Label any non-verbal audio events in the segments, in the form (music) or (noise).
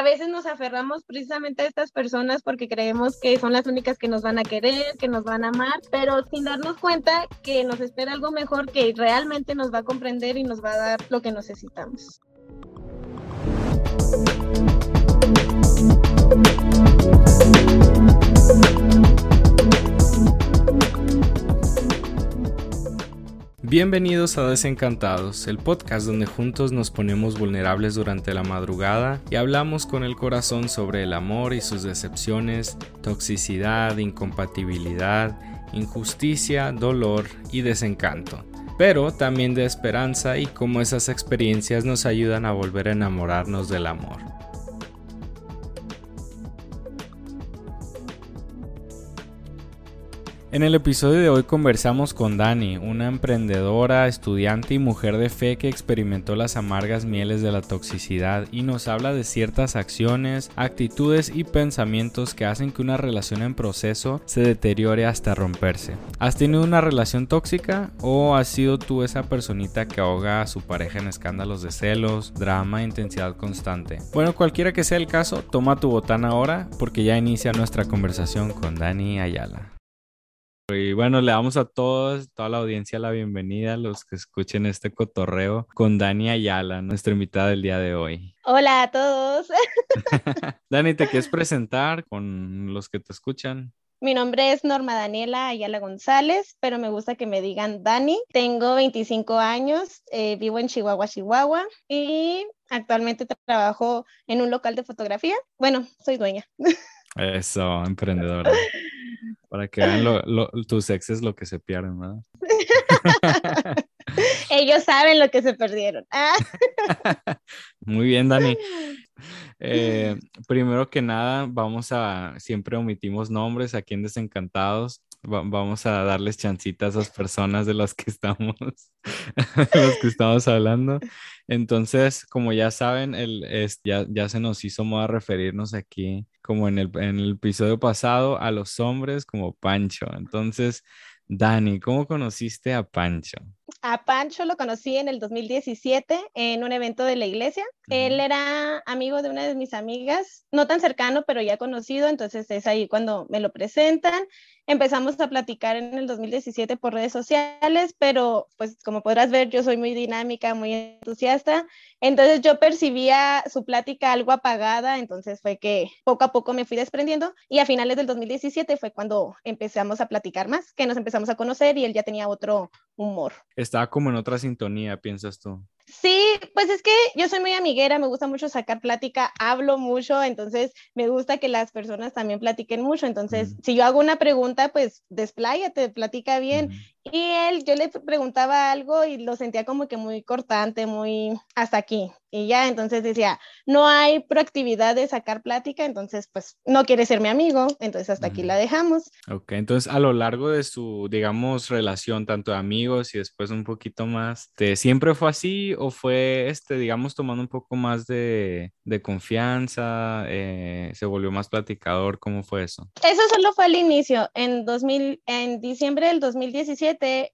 a veces nos aferramos precisamente a estas personas porque creemos que son las únicas que nos van a querer, que nos van a amar, pero sin darnos cuenta que nos espera algo mejor que realmente nos va a comprender y nos va a dar lo que necesitamos. Bienvenidos a Desencantados, el podcast donde juntos nos ponemos vulnerables durante la madrugada y hablamos con el corazón sobre el amor y sus decepciones, toxicidad, incompatibilidad, injusticia, dolor y desencanto. Pero también de esperanza y cómo esas experiencias nos ayudan a volver a enamorarnos del amor. En el episodio de hoy conversamos con Dani, una emprendedora, estudiante y mujer de fe que experimentó las amargas mieles de la toxicidad y nos habla de ciertas acciones, actitudes y pensamientos que hacen que una relación en proceso se deteriore hasta romperse. ¿Has tenido una relación tóxica o has sido tú esa personita que ahoga a su pareja en escándalos de celos, drama e intensidad constante? Bueno, cualquiera que sea el caso, toma tu botana ahora porque ya inicia nuestra conversación con Dani Ayala. Y bueno, le damos a todos, toda la audiencia la bienvenida, a los que escuchen este cotorreo con Dani Ayala, nuestra invitada del día de hoy. Hola a todos. (laughs) Dani, ¿te quieres presentar con los que te escuchan? Mi nombre es Norma Daniela Ayala González, pero me gusta que me digan Dani. Tengo 25 años, eh, vivo en Chihuahua, Chihuahua y actualmente trabajo en un local de fotografía. Bueno, soy dueña. (laughs) Eso, emprendedora. Para que vean lo, tus exes lo que se pierden, ¿verdad? (laughs) Ellos saben lo que se perdieron. (laughs) Muy bien, Dani. (laughs) Eh, primero que nada, vamos a, siempre omitimos nombres aquí en Desencantados. vamos a darles chancitas a esas personas de las que estamos, los que estamos hablando. Entonces, como ya saben, el, es, ya, ya se nos hizo moda referirnos aquí como en el, en el episodio pasado, a los hombres como Pancho. Entonces, Dani, ¿cómo conociste a Pancho? A Pancho lo conocí en el 2017 en un evento de la iglesia. Él era amigo de una de mis amigas, no tan cercano, pero ya conocido, entonces es ahí cuando me lo presentan. Empezamos a platicar en el 2017 por redes sociales, pero pues como podrás ver, yo soy muy dinámica, muy entusiasta, entonces yo percibía su plática algo apagada, entonces fue que poco a poco me fui desprendiendo y a finales del 2017 fue cuando empezamos a platicar más, que nos empezamos a conocer y él ya tenía otro humor. Estaba como en otra sintonía, piensas tú. Sí, pues es que yo soy muy amiguera, me gusta mucho sacar plática, hablo mucho, entonces me gusta que las personas también platiquen mucho. Entonces, si yo hago una pregunta, pues despláyate, platica bien. Y él, yo le preguntaba algo y lo sentía como que muy cortante, muy hasta aquí. Y ya, entonces decía, no hay proactividad de sacar plática, entonces pues no quiere ser mi amigo, entonces hasta aquí la dejamos. Ok, entonces a lo largo de su, digamos, relación, tanto de amigos y después un poquito más, ¿te, ¿siempre fue así o fue, este, digamos, tomando un poco más de, de confianza, eh, se volvió más platicador? ¿Cómo fue eso? Eso solo fue al inicio, en 2000, en diciembre del 2017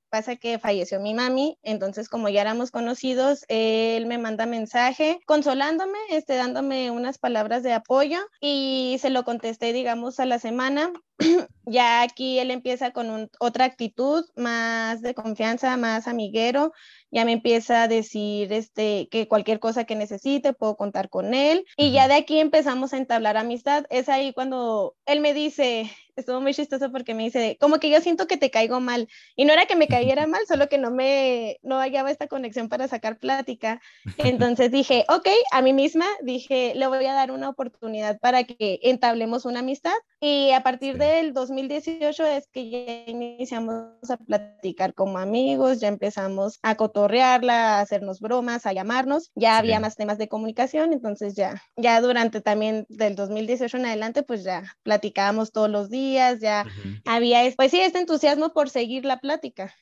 pasa que falleció mi mami, entonces como ya éramos conocidos, él me manda mensaje consolándome, este, dándome unas palabras de apoyo y se lo contesté, digamos, a la semana. (clears throat) ya aquí él empieza con otra actitud más de confianza, más amiguero, ya me empieza a decir este, que cualquier cosa que necesite puedo contar con él y ya de aquí empezamos a entablar amistad. Es ahí cuando él me dice, estuvo muy chistoso porque me dice, como que yo siento que te caigo mal. Y no era que me cayera (laughs) mal, solo que no me, no hallaba esta conexión para sacar plática. (laughs) Entonces dije, ok, a mí misma dije, le voy a dar una oportunidad para que entablemos una amistad. Y a partir del 2018 es que ya iniciamos a platicar como amigos, ya empezamos a cotorrearla, a hacernos bromas, a llamarnos. Ya había más temas de comunicación, entonces ya, ya durante también del 2018 en adelante, pues ya platicábamos todos los días ya había, pues sí, este entusiasmo por seguir la plática.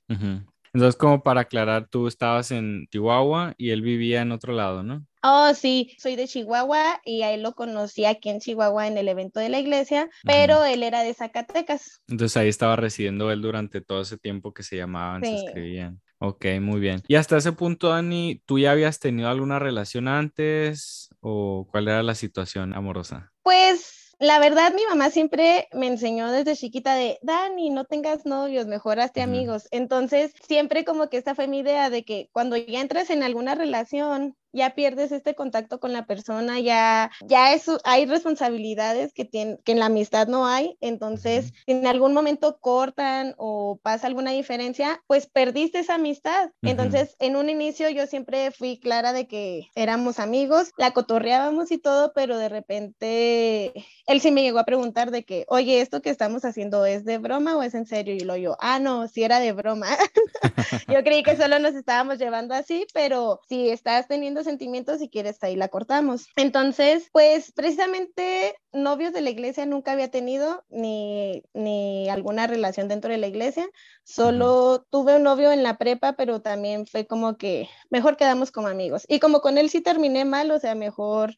Entonces, como para aclarar, tú estabas en Chihuahua y él vivía en otro lado, ¿no? Oh, sí, soy de Chihuahua y a él lo conocí aquí en Chihuahua en el evento de la iglesia, pero él era de Zacatecas. Entonces ahí estaba residiendo él durante todo ese tiempo que se llamaban, se escribían. Ok, muy bien. Y hasta ese punto, Dani, ¿tú ya habías tenido alguna relación antes o cuál era la situación amorosa? Pues la verdad, mi mamá siempre me enseñó desde chiquita de, Dani, no tengas novios, mejoraste amigos. Entonces, siempre como que esta fue mi idea de que cuando ya entras en alguna relación, ya pierdes este contacto con la persona, ya, ya eso, hay responsabilidades que, tiene, que en la amistad no hay, entonces si en algún momento cortan o pasa alguna diferencia, pues perdiste esa amistad. Entonces, en un inicio yo siempre fui clara de que éramos amigos, la cotorreábamos y todo, pero de repente él sí me llegó a preguntar de que, oye, esto que estamos haciendo es de broma o es en serio? Y lo yo, ah, no, sí era de broma. (laughs) yo creí que solo nos estábamos llevando así, pero si estás teniendo sentimientos, si quieres, ahí la cortamos. Entonces, pues precisamente novios de la iglesia nunca había tenido, ni, ni alguna relación dentro de la iglesia. Solo tuve un novio en la prepa, pero también fue como que mejor quedamos como amigos. Y como con él sí terminé mal, o sea, mejor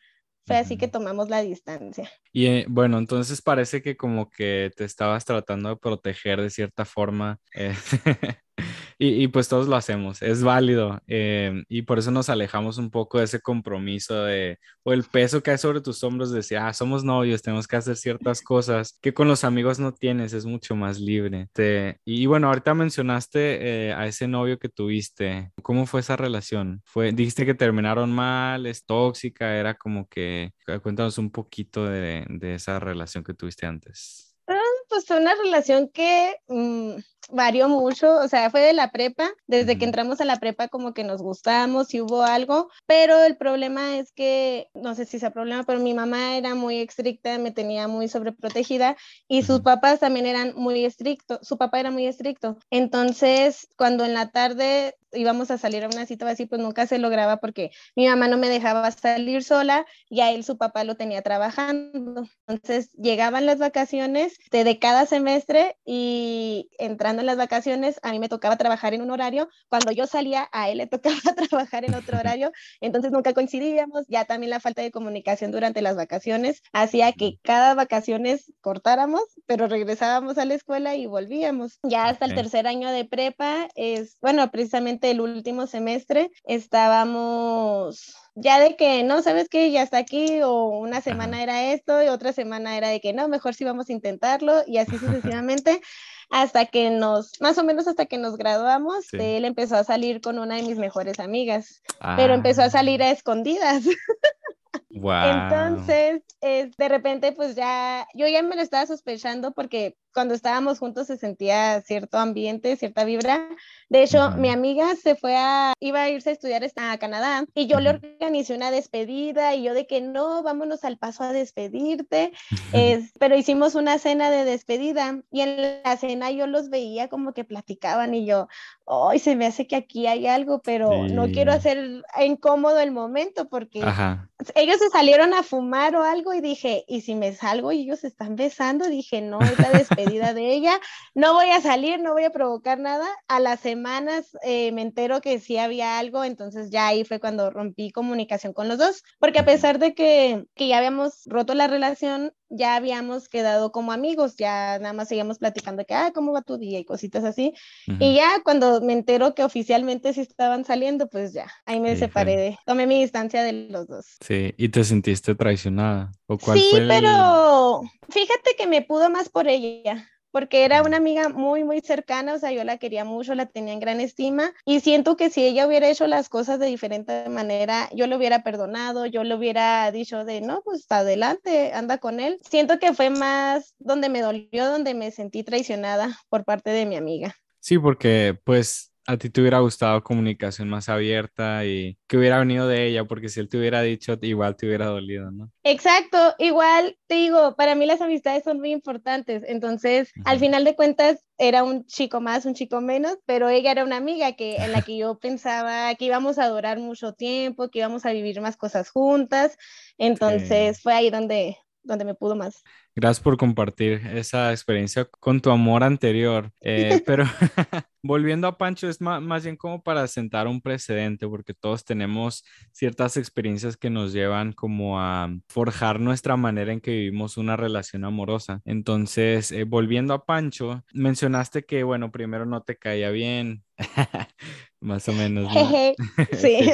fue así que tomamos la distancia. Y eh, bueno, entonces parece que como que te estabas tratando de proteger de cierta forma. Eh, (laughs) y, pues todos lo hacemos, es válido. Eh, y por eso nos alejamos un poco de ese compromiso de, o el peso que hay sobre tus hombros de decir, ah, somos novios, tenemos que hacer ciertas cosas que con los amigos no tienes, es mucho más libre. y, bueno, ahorita mencionaste a ese novio que tuviste. ¿Cómo fue esa relación? Fue, dijiste que terminaron mal, es tóxica, era como que, cuéntanos un poquito de, de esa relación que tuviste antes. Pues fue una relación que mm, varió mucho, o sea, fue de la prepa, desde que entramos a la prepa como que nos gustamos y hubo algo, pero el problema es que, no sé si sea problema, pero mi mamá era muy estricta, me tenía muy sobreprotegida y sus papás también eran muy estrictos, su papá era muy estricto. Entonces, cuando en la tarde íbamos a salir a una cita así, pues nunca se lograba porque mi mamá no me dejaba salir sola y a él su papá lo tenía trabajando. Entonces llegaban las vacaciones de, de cada semestre y entrando en las vacaciones a mí me tocaba trabajar en un horario, cuando yo salía a él le (laughs) tocaba trabajar en otro horario, entonces nunca coincidíamos, ya también la falta de comunicación durante las vacaciones hacía que cada vacaciones cortáramos, pero regresábamos a la escuela y volvíamos. Ya hasta el tercer año de prepa es, bueno, precisamente el último semestre estábamos ya de que no, sabes que ya está aquí, o una semana era esto y otra semana era de que no, mejor sí vamos a intentarlo y así (laughs) sucesivamente hasta que nos, más o menos hasta que nos graduamos, él empezó a salir con una de mis mejores amigas, pero empezó a salir a escondidas. (laughs) Entonces, de repente, pues ya, yo ya me lo estaba sospechando porque cuando estábamos juntos se sentía cierto ambiente, cierta vibra. De hecho, mi amiga se fue a, iba a irse a estudiar a Canadá y yo le organizé una despedida y yo de que no, vámonos al paso a despedirte. es, pero hicimos una cena de despedida y en la cena yo los veía como que platicaban y yo, hoy se me hace que aquí hay algo, pero no quiero hacer incómodo el momento porque ellos se salieron a fumar o algo y dije, ¿y si me salgo y ellos están besando? Dije, no, es la despedida (laughs) de ella. No voy a salir, no voy a provocar nada. A las semanas eh, me entero que sí había algo, entonces ya ahí fue cuando rompí comunicación con los dos, porque a pesar de que, que ya habíamos roto la relación, ya habíamos quedado como amigos, ya nada más seguíamos platicando que, ah, ¿cómo va tu día? y cositas así. Y ya cuando me entero que oficialmente sí estaban saliendo, pues ya, ahí me separé, tomé mi distancia de los dos. Sí, ¿y te sentiste traicionada? ¿O cuál sí, pero fíjate que me pudo más por ella porque era una amiga muy, muy cercana, o sea, yo la quería mucho, la tenía en gran estima y siento que si ella hubiera hecho las cosas de diferente manera, yo le hubiera perdonado, yo le hubiera dicho de, no, pues adelante, anda con él. Siento que fue más donde me dolió, donde me sentí traicionada por parte de mi amiga. Sí, porque pues a ti te hubiera gustado comunicación más abierta y que hubiera venido de ella, porque si él te hubiera dicho, igual te hubiera dolido, ¿no? Exacto, igual te digo, para mí las amistades son muy importantes, entonces al final de cuentas era un chico más, un chico menos, pero ella era una amiga que, en la (laughs) que yo pensaba que íbamos a durar mucho tiempo, que íbamos a vivir más cosas juntas, entonces fue ahí donde, donde me pudo más. Gracias por compartir esa experiencia con tu amor anterior. Eh, (laughs) pero (laughs) volviendo a Pancho, es más, bien como para sentar un precedente, porque todos tenemos ciertas experiencias que nos llevan como a forjar nuestra manera en que vivimos una relación amorosa. Entonces, eh, volviendo a Pancho, mencionaste que, bueno, primero no te caía bien, (laughs) más o menos. sí.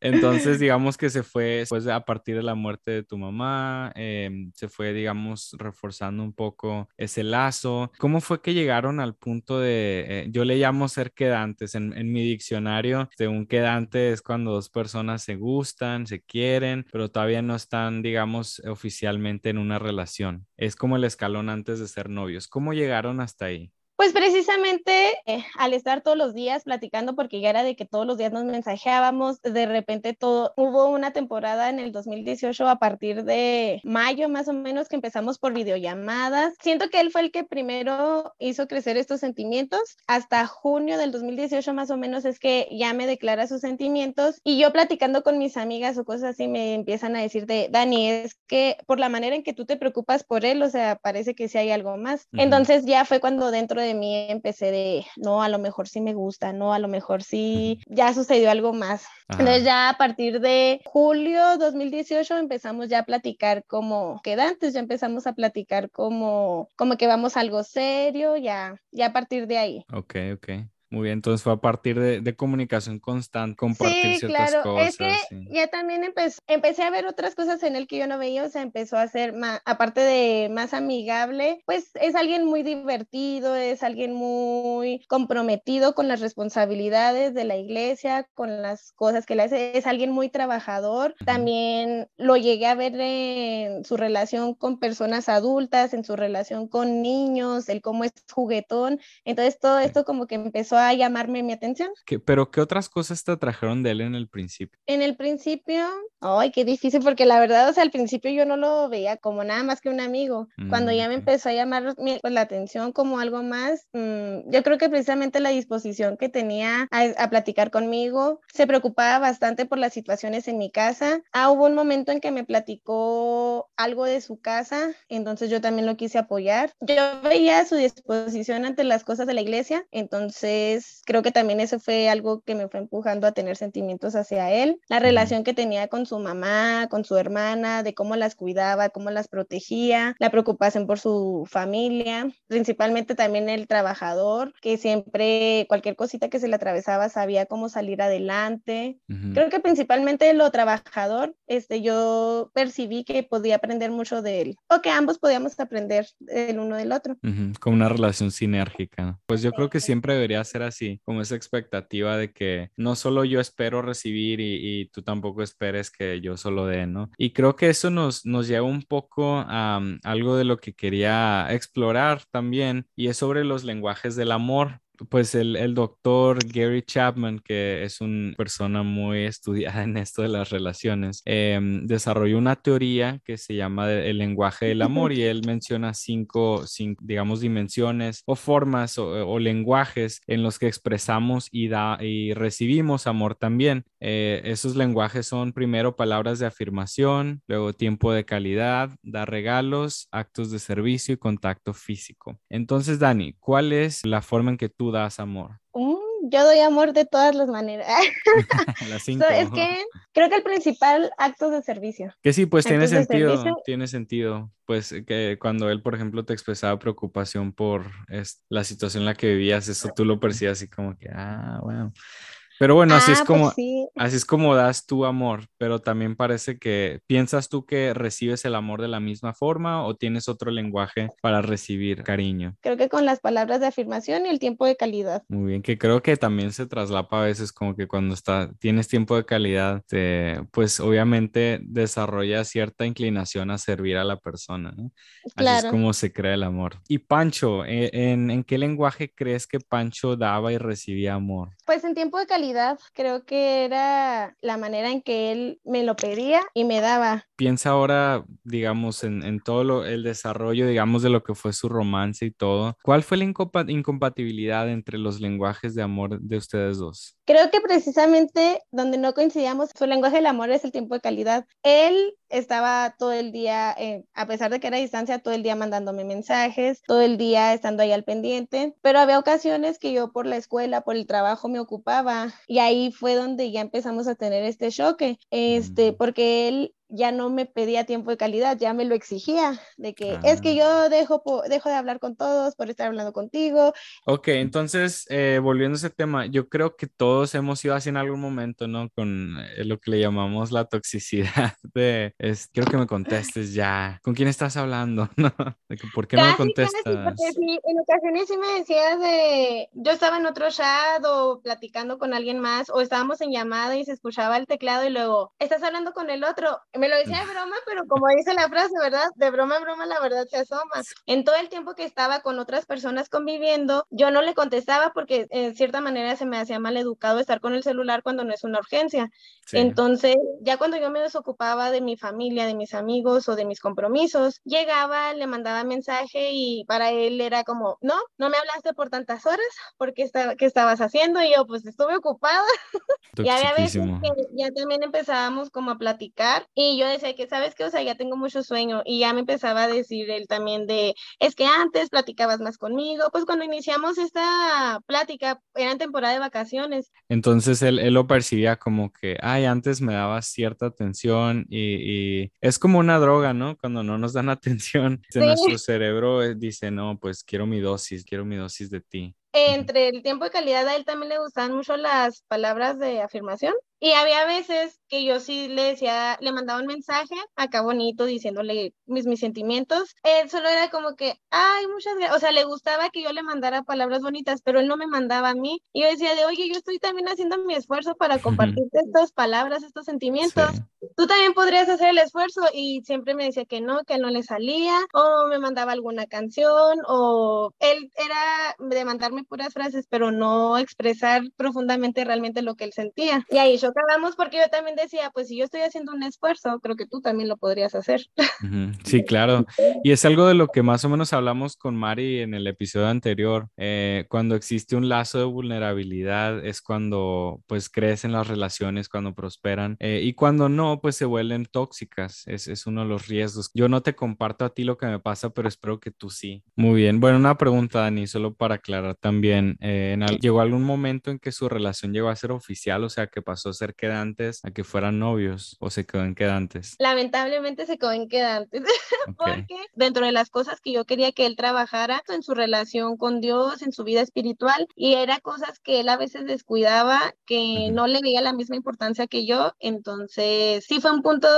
Entonces, digamos que se fue después a partir de la muerte de tu mamá, em, se fue, digamos, reforzando un poco ese lazo. ¿Cómo fue que llegaron al punto de, eh, yo le llamo ser quedantes en, mi diccionario, de un quedante es cuando dos personas se gustan, se quieren, pero todavía no están, digamos, oficialmente en una relación. Es como el escalón antes de ser novios. ¿Cómo llegaron hasta ahí? Pues precisamente eh, al estar todos los días platicando, porque ya era de que todos los días nos mensajeábamos, de repente todo, hubo una temporada en el 2018 a partir de mayo más o menos que empezamos por videollamadas. Siento que él fue el que primero hizo crecer estos sentimientos. Hasta junio del 2018 más o menos es que ya me declara sus sentimientos y yo platicando con mis amigas o cosas así me empiezan a decir de, Dani, es que por la manera en que tú te preocupas por él, o sea, parece que sí hay algo más. Entonces ya fue cuando dentro de de mí empecé de, no, a lo mejor sí me gusta, no, a lo mejor sí, ya sucedió algo más. Entonces ya a partir de julio 2018 empezamos ya a platicar como quedantes, ya empezamos a platicar como, como que vamos a algo serio, ya, ya a partir de ahí. Ok, ok. Muy bien, entonces fue a partir de, comunicación constante, compartir sí, ciertas claro. cosas. Es que ya también empecé, empecé a ver otras cosas en él que yo no veía, o sea, empezó a ser más, aparte de más amigable, pues es alguien muy divertido, es alguien muy comprometido con las responsabilidades de la iglesia, con las cosas que le hace, es alguien muy trabajador. También lo llegué a ver en su relación con personas adultas, en su relación con niños, el cómo es juguetón. Entonces todo esto como que empezó a llamarme mi atención. ¿Pero qué otras cosas te atrajeron de él en el principio? En el principio, ay, qué difícil, porque la verdad, o sea, al principio yo no lo veía como nada más que un amigo. Cuando ya me mm, empezó a llamar pues, la atención como algo más, mm, yo creo que precisamente la disposición que tenía a, platicar conmigo, se preocupaba bastante por las situaciones en mi casa. Ah, hubo un momento en que me platicó algo de su casa, entonces yo también lo quise apoyar. Yo veía su disposición ante las cosas de la iglesia, entonces creo que también eso fue algo que me fue empujando a tener sentimientos hacia él. La relación que tenía con su mamá, con su hermana, de cómo las cuidaba, cómo las protegía, la preocupación por su familia, principalmente también el trabajador, que siempre cualquier cosita que se le atravesaba sabía cómo salir adelante. Creo que principalmente lo trabajador, este, yo percibí que podía aprender mucho de él, o que ambos podíamos aprender el uno del otro. Con una relación sinérgica. Pues yo creo que siempre debería ser así, como esa expectativa de que no solo yo espero recibir y, tú tampoco esperes que yo solo dé, ¿no? Y creo que eso nos, nos lleva un poco a mm, algo de lo que quería explorar también, y es sobre los lenguajes del amor pues el, doctor Gary Chapman, que es una persona muy (laughs) estudiada en esto de las relaciones, em, desarrolló una teoría que se llama el lenguaje del amor y él menciona cinco, digamos, dimensiones o formas o, lenguajes en los que expresamos y, da, y recibimos amor también. Eh, esos lenguajes son primero palabras de afirmación, luego tiempo de calidad, dar regalos, actos de servicio y contacto físico. Entonces, Dani, ¿cuál es la forma en que tú das amor? Mm, yo doy amor de todas las maneras. (laughs) (laughs) es que creo que el principal acto de servicio. Que sí, pues tiene sentido, tiene sentido. Pues que cuando él, por ejemplo, te expresaba preocupación por la situación en la que vivías, eso tú lo percibías así como que, ah, bueno. Pero bueno, así es ah, pues como así es como das tu amor, pero también parece que piensas tú que recibes el amor de la misma forma o tienes otro lenguaje para recibir cariño. Creo que con las palabras de afirmación y el tiempo de calidad. Muy bien, que creo que también se traslapa a veces como que cuando está tienes tiempo de calidad, pues obviamente desarrolla cierta inclinación a servir a la persona, ¿no? Así es como se crea el amor. Y Pancho, ¿e, ¿en, en qué lenguaje crees que Pancho daba y recibía amor? Pues en tiempo de calidad, creo que era la manera en que él me lo pedía y me daba. Piensa ahora, digamos, en, todo el desarrollo, digamos, de lo que fue su romance y todo. ¿Cuál fue la incompatibilidad entre los lenguajes de amor de ustedes dos? Creo que precisamente donde no coincidíamos, su lenguaje del amor es el tiempo de calidad. Él estaba todo el día, eh, a pesar de que era a distancia, todo el día mandándome mensajes, todo el día estando ahí al pendiente, pero había ocasiones que yo por la escuela, por el trabajo me ocupaba y ahí fue donde ya empezamos a tener este choque, este, porque él ya no me pedía tiempo de calidad, ya me lo exigía, de que es que yo ah. dejo, dejo de hablar con todos por estar hablando contigo. Ok, entonces, eh, volviendo a ese tema, yo creo que todos hemos ido así en algún momento, ¿no? Con eh, lo que le llamamos la toxicidad (laughs) de, es, quiero que me contestes ya, ¿con quién estás hablando? (laughs) ¿No? ¿Por qué no me contestas? porque sí, en ocasiones sí me decías de, yo estaba en otro chat o platicando con alguien más o estábamos en llamada y se escuchaba el teclado y luego, estás hablando con el otro. Me lo decía de broma, pero como dice la frase, ¿verdad? De broma en broma la verdad se asoma. En todo el tiempo que estaba con otras personas conviviendo, yo no le contestaba porque en cierta manera se me hacía mal educado estar con el celular cuando no es una urgencia. Entonces, ya cuando yo me desocupaba de mi familia, de mis amigos o de mis compromisos, llegaba, le mandaba mensaje y para él era como, no, no me hablaste por tantas horas, porque está, ¿qué estabas haciendo? Y yo, pues estuve ocupada. (laughs) y había veces que ya también empezábamos como a platicar y yo decía que, ¿sabes qué? O sea, ya tengo mucho sueño y ya me empezaba a decir él también de, es que antes platicabas más conmigo, pues cuando iniciamos esta plática era temporada de vacaciones. Entonces él, él lo percibía como que, ay, antes me daba cierta atención y, es como una droga, ¿no? Cuando no nos dan (laughs) atención, nuestro cerebro eh, dice, no, pues quiero mi dosis, quiero mi dosis de ti entre el tiempo de calidad a él también le gustaban mucho las palabras de afirmación. Y había veces que yo sí le decía, le mandaba un mensaje acá bonito diciéndole mis, mis sentimientos. Él solo era como que, ay, muchas gracias. O sea, le gustaba que yo le mandara palabras bonitas, pero él no me mandaba a mí. Y yo decía de, oye, yo estoy también haciendo mi esfuerzo para compartirte estas palabras, estos sentimientos. Tú también podrías hacer el esfuerzo. Y siempre me decía que no, que él no le salía, o me mandaba alguna canción, o él era de mandarme puras frases, pero no expresar profundamente realmente lo que él sentía. Y ahí yo acabamos porque yo también decía, pues si yo estoy haciendo un esfuerzo, creo que tú también lo podrías hacer. Sí, claro. (laughs) Y es algo de lo que más o menos hablamos con Mari en el episodio anterior. Eh, cuando existe un lazo de vulnerabilidad es cuando pues crecen las relaciones, cuando prosperan. Eh, y cuando no, pues se vuelven tóxicas. Es, es uno de los riesgos. Yo no te comparto a ti lo que me pasa, pero espero que tú sí. Muy bien. Bueno, una pregunta, Dani, solo para aclarar también eh, ¿llegó algún momento en que su relación llegó a ser oficial? O sea, que pasó a ser quedantes a que fueran novios o se quedó en quedantes? Lamentablemente se quedó en quedantes, (laughs) porque dentro de las cosas que yo quería que él trabajara en su relación con Dios, en su vida espiritual, y era cosas que él a veces descuidaba, que no le veía la misma importancia que yo, entonces sí fue un punto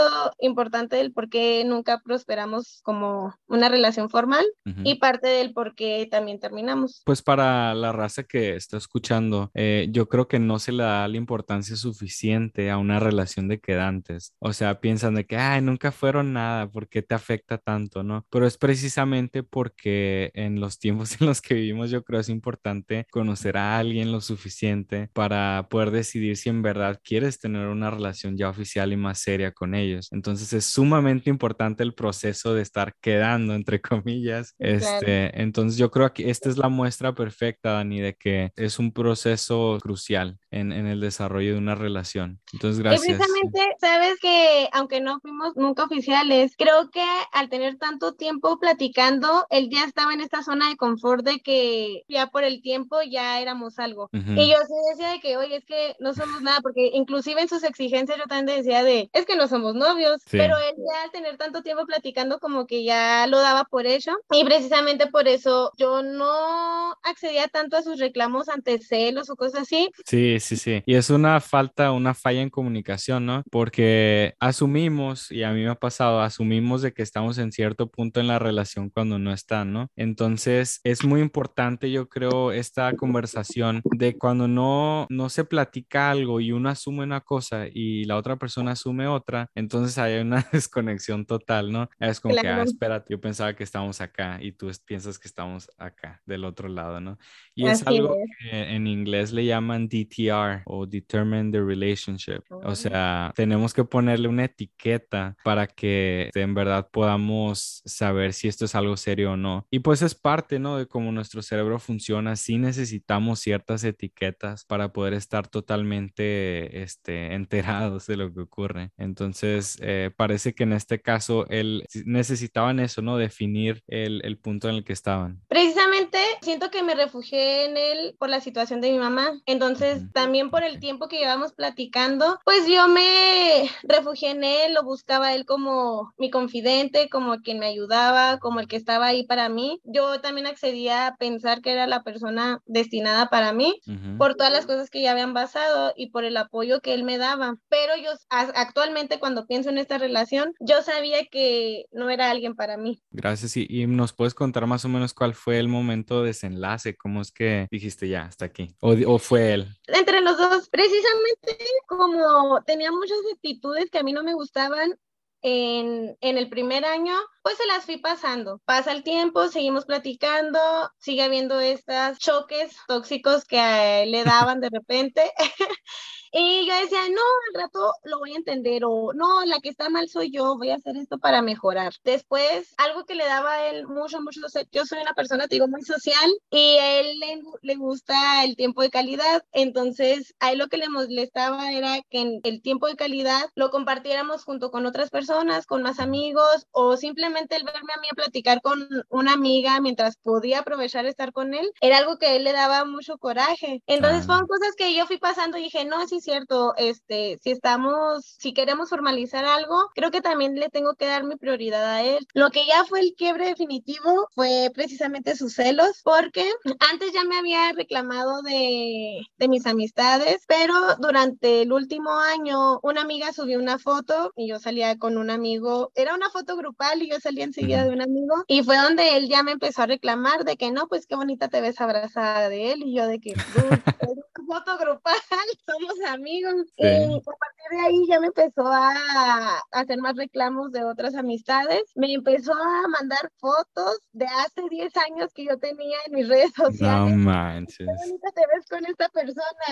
importante del por qué nunca prosperamos como una relación formal y parte del por qué también terminamos. Pues para la raza que está escuchando, eh, yo creo que no se le da la importancia suficiente a una relación de quedantes. O sea, piensan de que, ay, nunca fueron nada, ¿por qué te afecta tanto, no? Pero es precisamente porque en los tiempos (laughs) en los que vivimos, yo creo es importante conocer a alguien lo suficiente para poder decidir si en verdad quieres tener una relación ya oficial y más seria con ellos. Entonces es sumamente importante el proceso de estar quedando, entre (laughs) comillas. Este, entonces yo creo que esta es la muestra perfecta Dani, de que es un proceso crucial en, en, el desarrollo de una relación. Entonces, gracias. Y precisamente, sabes que aunque no fuimos nunca oficiales, creo que al tener tanto tiempo platicando, él ya estaba en esta zona de confort de que ya por el tiempo ya éramos algo. Y yo sí decía de que, oye, es que no somos nada, porque inclusive en sus exigencias yo también decía de, es que no somos novios, pero él ya al tener tanto tiempo platicando como que ya lo daba por hecho. Y precisamente por eso yo no accedía tanto a sus reclamos ante celos o cosas así. Sí, sí, sí. Y es una falta, una falla en comunicación, ¿no? Porque asumimos, y a mí me ha pasado, asumimos de que estamos en cierto punto en la relación cuando no están, ¿no? Entonces es muy importante, yo creo, esta conversación de cuando no, no se platica algo y uno asume una cosa y la otra persona asume otra, entonces hay una (laughs) desconexión total, ¿no? Es como que, ah, espérate, yo pensaba que estábamos acá y tú piensas que estamos acá, del otro lado, ¿no? Y es algo que en inglés le llaman DTR o Determine the Relationship. O oh. sea, tenemos que ponerle una etiqueta para que en verdad podamos saber si esto es algo serio o no. Y pues es parte, ¿no? De cómo nuestro cerebro funciona. Sí necesitamos ciertas etiquetas para poder estar totalmente este, (laughs) enterados de lo que ocurre. Entonces, eh, parece que en este caso él necesitaban eso, ¿no? Definir el, el punto en el que estaban. Precisamente siento que me refugié en él por la situación de mi mamá. Entonces, también por el tiempo que llevamos platicando, pues yo me refugié en él, lo buscaba él como mi confidente, como quien me ayudaba, como el que estaba ahí para mí. Yo también accedía a pensar que era la persona destinada para mí por todas las cosas que ya habían pasado y por el apoyo que él me daba. Pero yo actualmente cuando pienso en esta relación, yo sabía que no era alguien para mí. Gracias. Y, y nos puedes contar más o menos cuál fue el momento de desenlace, cómo es que dijiste ya, hasta aquí. O, o fue él. Entre los dos, precisamente como tenía muchas actitudes que a mí no me gustaban, en, en, el primer año, pues se las fui pasando. Pasa el tiempo, seguimos platicando, sigue habiendo estos choques tóxicos que le daban de repente. (laughs) Y yo decía, no, al rato lo voy a entender o no, la que está mal soy yo, voy a hacer esto para mejorar. Después, algo que le daba a él mucho, mucho, yo soy una persona, te digo, muy social y a él le, gusta el tiempo de calidad. Entonces, a él lo que le molestaba era que en el tiempo de calidad lo compartiéramos junto con otras personas, con más amigos o simplemente el verme a mí a platicar con una amiga mientras podía aprovechar estar con él, era algo que a él le daba mucho coraje. Entonces, fueron cosas que yo fui pasando y dije, no, sí, cierto, este, si estamos, si queremos formalizar algo, creo que también le tengo que dar mi prioridad a él. Lo que ya fue el quiebre definitivo fue precisamente sus celos, porque antes ya me había reclamado de, de mis amistades, pero durante el último año una amiga subió una foto y yo salía con un amigo, era una foto grupal y yo salía enseguida de un amigo. Y fue donde él ya me empezó a reclamar de que no, pues qué bonita te ves abrazada de él y yo de que (laughs) foto grupal, (laughs) somos amigos. Y partir de ahí ya me empezó a hacer más reclamos de otras amistades. Me empezó a mandar fotos de hace 10 años que yo tenía en mis redes sociales. No manches. Qué te ves con esta persona.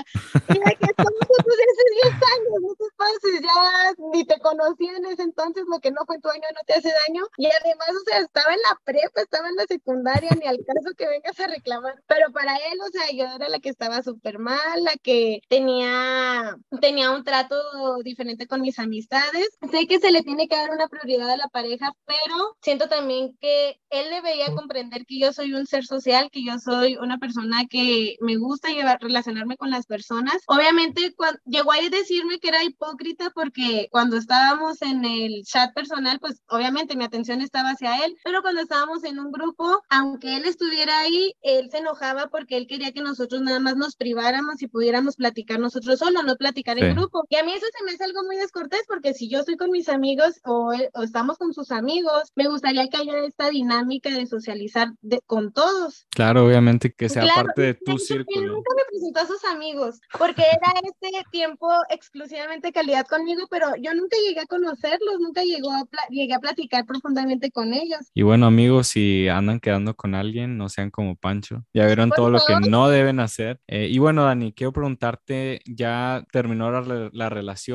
Mira que estamos juntos de hace 10 años, no te pases, ya ni te conocía en ese entonces, lo que no fue tu año no te hace daño. Y además, o sea, estaba en la prepa, estaba en la secundaria, ni al caso que vengas a reclamar. Pero para él, o sea, yo era la que estaba súper mal la que tenía, tenía un trato diferente con mis amistades. Sé que se le tiene que dar una prioridad a la pareja, pero siento también que él debería comprender que yo soy un ser social, que yo soy una persona que me gusta llevar, relacionarme con las personas. Obviamente cuando, llegó a decirme que era hipócrita porque cuando estábamos en el chat personal, pues obviamente mi atención estaba hacia él, pero cuando estábamos en un grupo, aunque él estuviera ahí, él se enojaba porque él quería que nosotros nada más nos priváramos si pudiéramos platicar nosotros solo, no platicar en grupo. Y a mí eso se me hace algo muy descortés porque si yo estoy con mis amigos o, estamos con sus amigos, me gustaría que haya esta dinámica de socializar con todos. Claro, obviamente que sea parte de tu círculo. Él nunca me presentó a sus amigos porque era este tiempo exclusivamente calidad conmigo, pero yo nunca llegué a conocerlos, nunca llegó a llegué a platicar profundamente con ellos. Y bueno, amigos, si andan quedando con alguien, no sean como Pancho. Ya vieron todo lo que no deben hacer. Eh, y bueno, Dani, quiero preguntarte, ya terminó la, relación,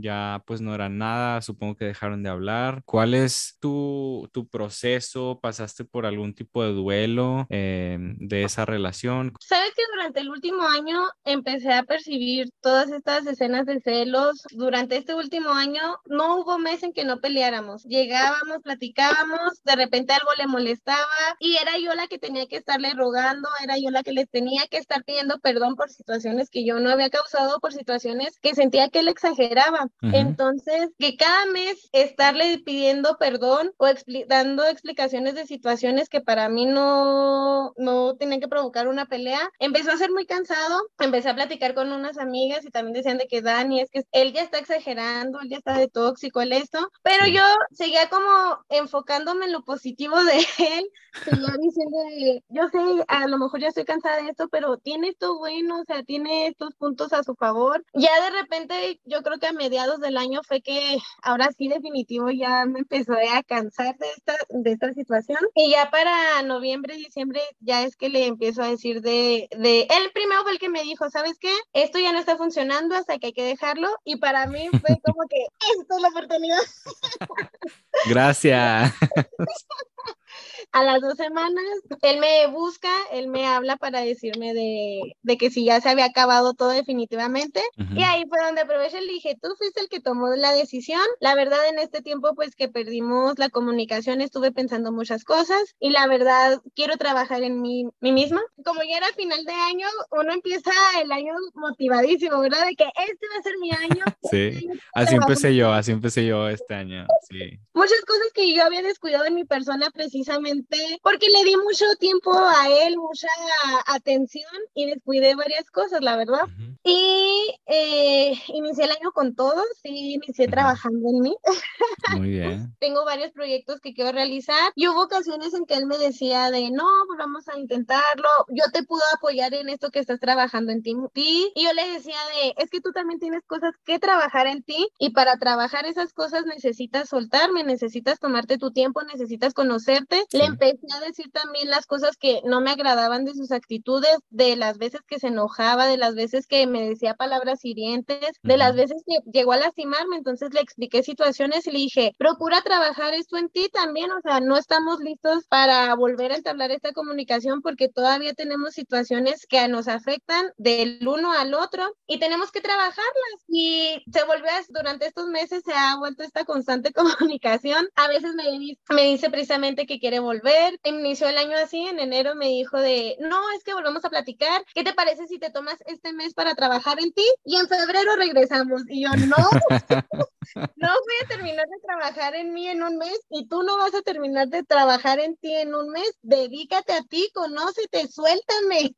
ya pues no era nada, supongo que dejaron de hablar. ¿Cuál es tu, tu proceso? ¿Pasaste por algún tipo de duelo em, de esa relación? Sabes que durante el último año empecé a percibir todas estas escenas de celos. Durante este último año no hubo mes en que no peleáramos. Llegábamos, platicábamos, de repente algo le molestaba y era yo la que tenía que estarle rogando, era yo la que le tenía que estar pidiendo perdón por situaciones que yo no había causado por situaciones que sentía que él exageraba. Entonces, que cada mes estarle pidiendo perdón o dando explicaciones de situaciones que para mí no, no tenían que provocar una pelea, empezó a ser muy cansado. Empecé a platicar con unas amigas y también decían de que Dani, es que él ya está exagerando, él ya está de tóxico, él esto, pero yo seguía como enfocándome en lo positivo de (laughs) él, seguía diciendo de, yo sé, a lo mejor ya estoy cansada de esto, pero tiene esto bueno, o sea, tiene estos puntos a su favor. Ya de repente, yo creo que a mediados del año fue que ahora sí definitivo ya me empezó a cansar de esta, de esta situación. Y ya para noviembre, diciembre, ya es que le empiezo a decir de, de, él primero fue el que me dijo, ¿sabes qué? Esto ya no está funcionando hasta que hay que dejarlo. Y para mí fue como que, (laughs) esto es la oportunidad. Gracias. (laughs) A las dos semanas, él me busca, él me habla para decirme de, de que si ya se había acabado todo definitivamente. Y ahí fue donde aproveché y le dije, tú fuiste el que tomó la decisión. La verdad, en este tiempo, pues que perdimos la comunicación, estuve pensando muchas cosas y la verdad, quiero trabajar en mí, mí misma. Como ya era final de año, uno empieza el año motivadísimo, ¿verdad? De que este va a ser mi año. (laughs) Sí, este así empecé yo, así empecé yo este año, sí. Muchas cosas que yo había descuidado en mi persona precisamente porque le di mucho tiempo a él, mucha atención y descuidé varias cosas, la verdad. Y eh, inicié el año con todo, sí, inicié trabajando en mí. Muy (laughs) bien. Tengo varios proyectos que quiero realizar y hubo ocasiones en que él me decía de, no, pues vamos a intentarlo, yo te puedo apoyar en esto que estás trabajando en ti. Y yo le decía de, es que tú también tienes cosas que trabajar en ti y para trabajar esas cosas necesitas soltarme, necesitas tomarte tu tiempo, necesitas conocerte. Le empecé a decir también las cosas que no me agradaban de sus actitudes, de las veces que se enojaba, de las veces que me decía palabras hirientes, de las veces que llegó a lastimarme. Entonces le expliqué situaciones y le dije, procura trabajar esto en ti también, o sea, no estamos listos para volver a entablar esta comunicación porque todavía tenemos situaciones que nos afectan del uno al otro y tenemos que trabajarlas. Y se volvió a, durante estos meses se ha vuelto esta constante (laughs) comunicación. A veces me, me dice precisamente que quiere volver. Inició el año así, en enero me dijo de, no, es que volvemos a platicar. ¿Qué te parece si te tomas este mes para trabajar en ti? Y en febrero regresamos. Y yo, no, (laughs) no voy a terminar de trabajar en mí en un mes y tú no vas a terminar de trabajar en ti en un mes. Dedícate a ti, conócete, suéltame.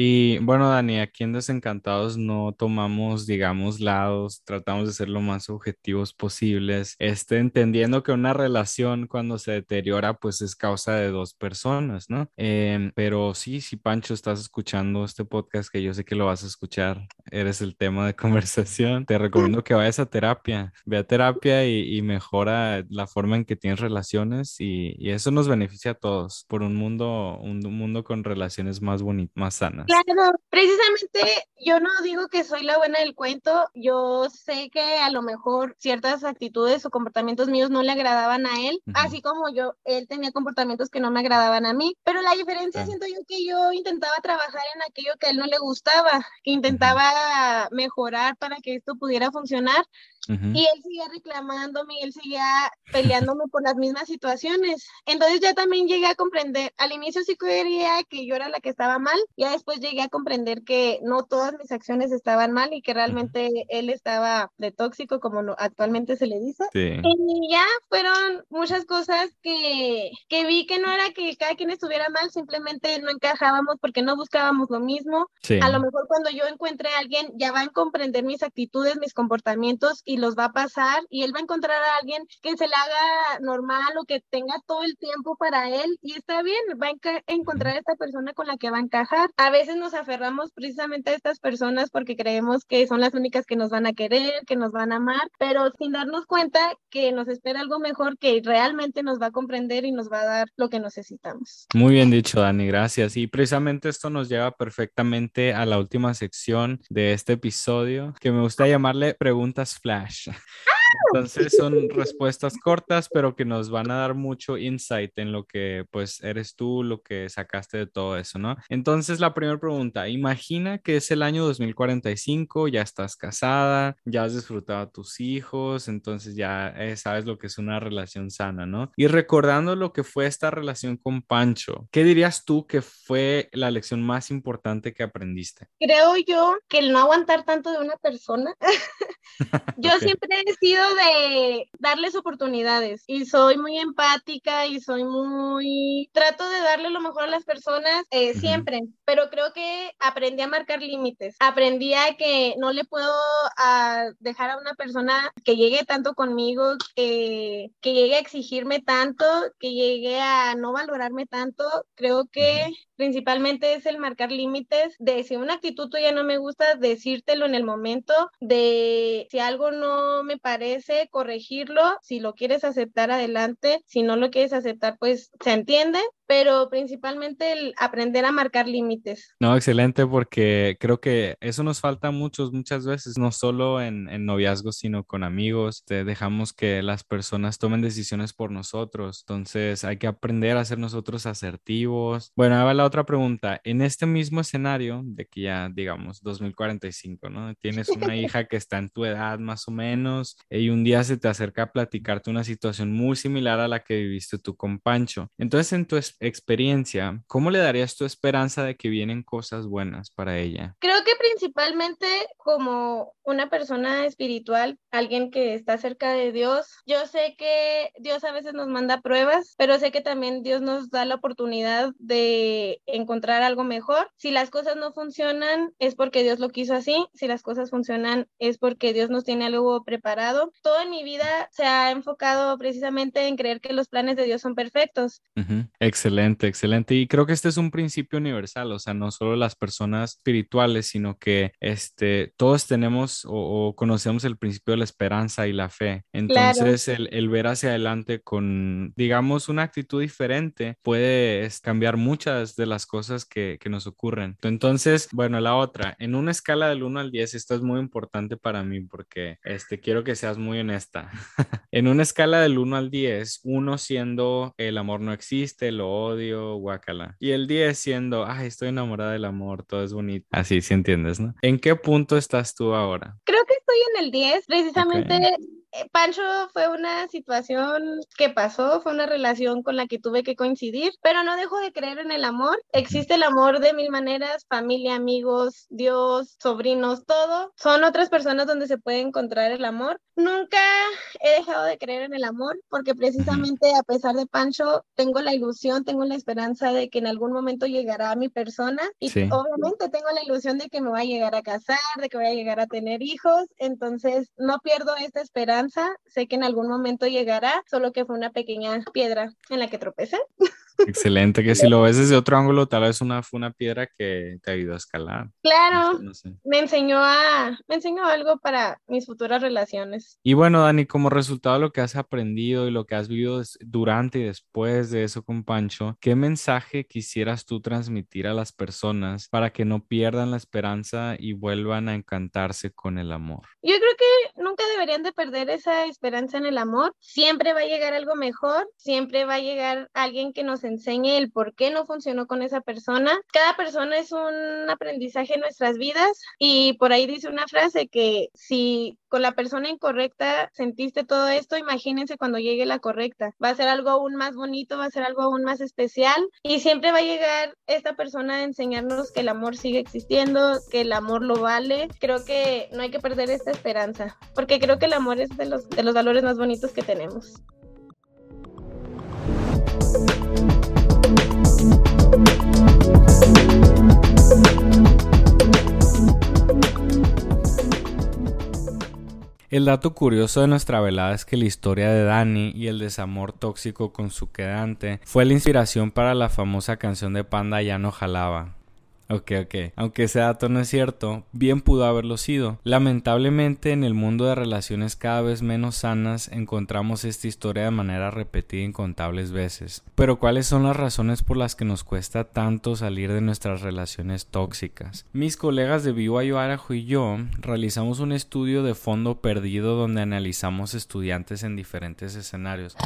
Y bueno, Dani, aquí en Desencantados no tomamos, digamos, lados, tratamos de ser lo más objetivos posibles, este, entendiendo que una relación cuando se deteriora, pues es causa de dos personas, ¿no? Em, pero sí, si Pancho estás escuchando este podcast, que yo sé que lo vas a escuchar, eres el tema de (laughs) conversación, te recomiendo que vayas a terapia, ve a terapia y, mejora la forma en que tienes relaciones y, y, eso nos beneficia a todos por un mundo, un, mundo con relaciones más bonitas, más sanas. Claro, precisamente yo no digo que soy la buena del cuento, yo sé que a lo mejor ciertas actitudes o comportamientos míos no le agradaban a él, así como yo, él tenía comportamientos que no me agradaban a mí, pero la diferencia siento yo que yo intentaba trabajar en aquello que a él no le gustaba, que intentaba mejorar para que esto pudiera funcionar y él seguía reclamándome y él seguía peleándome por las mismas situaciones. Entonces ya también llegué a comprender, al inicio sí creía que yo era la que estaba mal, ya después llegué a comprender que no todas mis acciones estaban mal y que realmente él estaba de tóxico, como actualmente se le dice. Y ya fueron muchas cosas que, que vi que no era que cada quien estuviera mal, simplemente no encajábamos porque no buscábamos lo mismo. A lo mejor cuando yo encuentre a alguien ya van a comprender mis actitudes, mis comportamientos y los va a pasar y él va a encontrar a alguien que se le haga normal o que tenga todo el tiempo para él y está bien, va a encontrar a esta persona con la que va a encajar. A veces nos aferramos precisamente a estas personas porque creemos que son las únicas que nos van a querer, que nos van a amar, pero sin darnos cuenta que nos espera algo mejor que realmente nos va a comprender y nos va a dar lo que necesitamos. Muy bien dicho, Dani, gracias. Y precisamente esto nos lleva perfectamente a la última sección de este episodio que me gusta llamarle preguntas flash. Ash. (laughs) Entonces son respuestas cortas, pero que nos van a dar mucho insight en lo que pues eres tú, lo que sacaste de todo eso, ¿no? Entonces la primera pregunta, imagina que es el año 2045, ya estás casada, ya has disfrutado a tus hijos, entonces ya eh, sabes lo que es una relación sana, ¿no? Y recordando lo que fue esta relación con Pancho, ¿qué dirías tú que fue la lección más importante que aprendiste? Creo yo que el no aguantar tanto de una persona. (laughs) yo siempre he sido de darles oportunidades y soy muy empática y soy muy... Trato de darle lo mejor a las personas eh, siempre, pero creo que aprendí a marcar límites. Aprendí a que no le puedo a dejar a una persona que llegue tanto conmigo, que, que llegue a exigirme tanto, que llegue a no valorarme tanto. Creo que principalmente es el marcar límites de si una actitud tuya no me gusta, decírtelo en el momento, de si algo no me parece, corregirlo, si lo quieres aceptar adelante, si no lo quieres aceptar, pues se entiende, pero principalmente el aprender a marcar límites. No, excelente, porque creo que eso nos falta muchos, muchas veces, no solo en, en noviazgos, sino con amigos. Te dejamos que las personas tomen decisiones por nosotros. Entonces hay que aprender a ser nosotros asertivos. Bueno, ahora la otra pregunta. En este mismo escenario de que ya, digamos, 2045, ¿no? Tienes una (laughs) hija que está en tu edad más o menos y un día se te acerca a platicarte una situación muy similar a la que viviste tú con Pancho. Entonces, en tu experiencia, ¿cómo le darías tu esperanza de que vienen cosas buenas para ella? Creo que principalmente como una persona espiritual, alguien que está cerca de Dios, yo sé que Dios a veces nos manda pruebas, pero sé que también Dios nos da la oportunidad de encontrar algo mejor. Si las cosas no funcionan, es porque Dios lo quiso así. Si las cosas funcionan, es porque Dios nos tiene algo preparado. Todo en mi vida se ha enfocado precisamente en creer que los planes de Dios son perfectos. Excelente, excelente. Y creo que este es un principio universal, o sea, no solo las personas espirituales, sino que este, todos tenemos o, conocemos el principio de la esperanza y la fe. Entonces, el, el, ver hacia adelante con, digamos, una actitud diferente puede cambiar muchas de las cosas que, que nos ocurren. Entonces, bueno, la otra, en una escala del 1 al 10, esto es muy importante para mí porque este, quiero que seas muy honesta. (laughs) en una escala del 1 al 10, uno siendo el amor no existe, lo odio, guacala. Y el 10 siendo, ay, estoy enamorada del amor, todo es bonito. Así, si entiendes, ¿no? ¿En qué punto estás tú ahora? Creo que estoy en el 10, precisamente Pancho fue una situación que pasó, fue una relación con la que tuve que coincidir, pero no dejo de creer en el amor. Existe el amor de mil maneras, familia, amigos, Dios, sobrinos, todo. Son otras personas donde se puede encontrar el amor. Nunca he dejado de creer en el amor porque precisamente a pesar de Pancho, tengo la ilusión, tengo la esperanza de que en algún momento llegará a mi persona y obviamente tengo la ilusión de que me va a llegar a casar, de que voy a llegar a tener hijos. Entonces, no pierdo esta esperanza sé que en algún momento llegará, solo que fue una pequeña piedra en la que tropecé. Excelente, que si lo ves desde otro ángulo, tal vez una, fue una piedra que te ayudó a escalar. Claro, me, enseñó a, me enseñó algo para mis futuras relaciones. Y bueno, Dani, como resultado de lo que has aprendido y lo que has vivido durante y después de eso con Pancho, ¿qué mensaje quisieras tú transmitir a las personas para que no pierdan la esperanza y vuelvan a encantarse con el amor? Yo creo que nunca deberían de perder esa esperanza en el amor. Siempre va a llegar algo mejor, siempre va a llegar alguien que nos enseñe el por qué no funcionó con esa persona. Cada persona es un aprendizaje en nuestras vidas y por ahí dice una frase que si con la persona incorrecta sentiste todo esto, imagínense cuando llegue la correcta. Va a ser algo aún más bonito, va a ser algo aún más especial y siempre va a llegar esta persona a enseñarnos que el amor sigue existiendo, que el amor lo vale. Creo que no hay que perder esta esperanza, porque creo que el amor es de los, de los valores más bonitos que tenemos. El dato curioso de nuestra velada es que la historia de Dani y el desamor tóxico con su quedante fue la inspiración para la famosa canción de Panda Ya no jalaba, Ok, ok. Aunque ese dato no es cierto, bien pudo haberlo sido. Lamentablemente en el mundo de relaciones cada vez menos sanas encontramos esta historia de manera repetida incontables veces. Pero ¿cuáles son las razones por las que nos cuesta tanto salir de nuestras relaciones tóxicas? Mis colegas de Vivo Ayuarajo y yo realizamos un estudio de fondo perdido donde analizamos estudiantes en diferentes escenarios.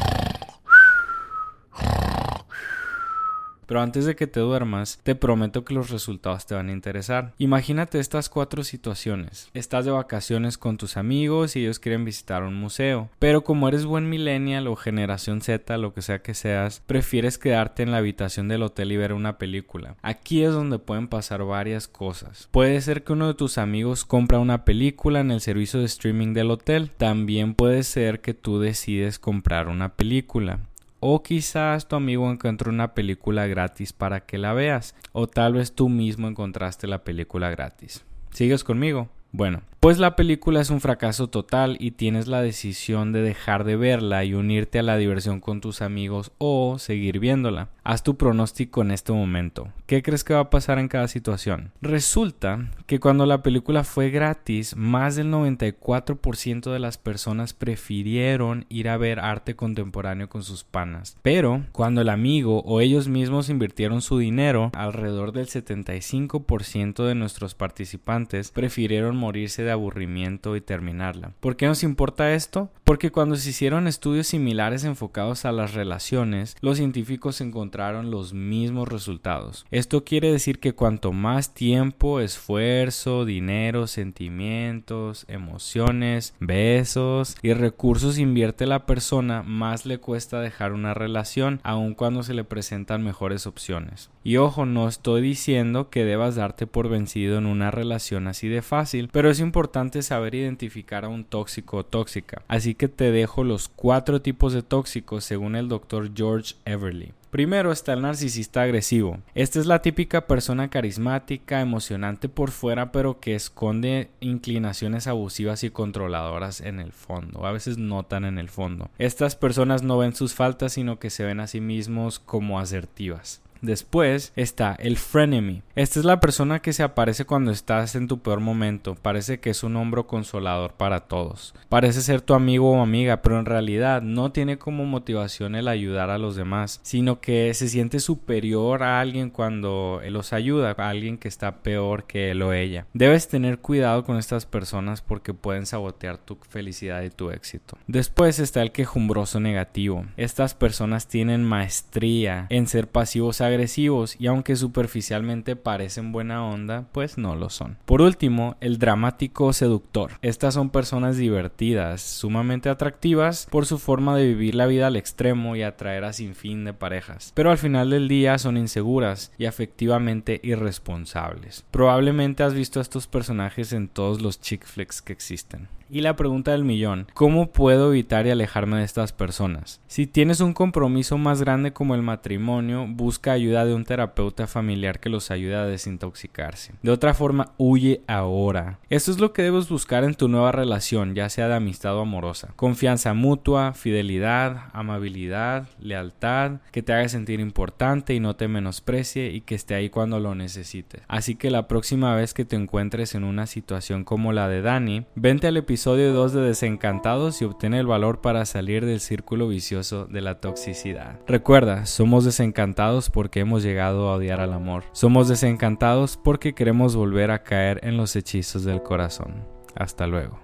Pero antes de que te duermas, te prometo que los resultados te van a interesar. Imagínate estas cuatro situaciones. Estás de vacaciones con tus amigos y ellos quieren visitar un museo. Pero como eres buen millennial o generación Z, lo que sea que seas, prefieres quedarte en la habitación del hotel y ver una película. Aquí es donde pueden pasar varias cosas. Puede ser que uno de tus amigos compra una película en el servicio de streaming del hotel. También puede ser que tú decides comprar una película. O quizás tu amigo encontró una película gratis para que la veas. O tal vez tú mismo encontraste la película gratis. ¿Sigues conmigo? Bueno, pues la película es un fracaso total y tienes la decisión de dejar de verla y unirte a la diversión con tus amigos o seguir viéndola. Haz tu pronóstico en este momento. ¿Qué crees que va a pasar en cada situación? Resulta que cuando la película fue gratis, más del 94% de las personas prefirieron ir a ver arte contemporáneo con sus panas. Pero cuando el amigo o ellos mismos invirtieron su dinero, alrededor del 75% de nuestros participantes prefirieron morirse de aburrimiento y terminarla. ¿Por qué nos importa esto? Porque cuando se hicieron estudios similares enfocados a las relaciones, los científicos encontraron los mismos resultados. Esto quiere decir que cuanto más tiempo, esfuerzo, dinero, sentimientos, emociones, besos y recursos invierte la persona, más le cuesta dejar una relación, aun cuando se le presentan mejores opciones. Y ojo, no estoy diciendo que debas darte por vencido en una relación así de fácil, pero es importante saber identificar a un tóxico o tóxica. Así que te dejo los cuatro tipos de tóxicos según el doctor George Everly. Primero está el narcisista agresivo. Esta es la típica persona carismática, emocionante por fuera, pero que esconde inclinaciones abusivas y controladoras en el fondo. A veces notan en el fondo. Estas personas no ven sus faltas, sino que se ven a sí mismos como asertivas. Después está el frenemy. Esta es la persona que se aparece cuando estás en tu peor momento. Parece que es un hombro consolador para todos. Parece ser tu amigo o amiga, pero en realidad no tiene como motivación el ayudar a los demás, sino que se siente superior a alguien cuando los ayuda, a alguien que está peor que él o ella. Debes tener cuidado con estas personas porque pueden sabotear tu felicidad y tu éxito. Después está el quejumbroso negativo. Estas personas tienen maestría en ser pasivos agresivos agresivos y aunque superficialmente parecen buena onda, pues no lo son. Por último, el dramático seductor. Estas son personas divertidas, sumamente atractivas por su forma de vivir la vida al extremo y atraer a sin fin de parejas, pero al final del día son inseguras y afectivamente irresponsables. Probablemente has visto a estos personajes en todos los chick flicks que existen. Y la pregunta del millón, ¿cómo puedo evitar y alejarme de estas personas? Si tienes un compromiso más grande como el matrimonio, busca ayuda de un terapeuta familiar que los ayude a desintoxicarse. De otra forma, huye ahora. Esto es lo que debes buscar en tu nueva relación, ya sea de amistad o amorosa. Confianza mutua, fidelidad, amabilidad, lealtad, que te haga sentir importante y no te menosprecie y que esté ahí cuando lo necesites. Así que la próxima vez que te encuentres en una situación como la de Dani, vente al episodio episodio 2 de Desencantados y obtiene el valor para salir del círculo vicioso de la toxicidad. Recuerda, somos desencantados porque hemos llegado a odiar al amor. Somos desencantados porque queremos volver a caer en los hechizos del corazón. Hasta luego.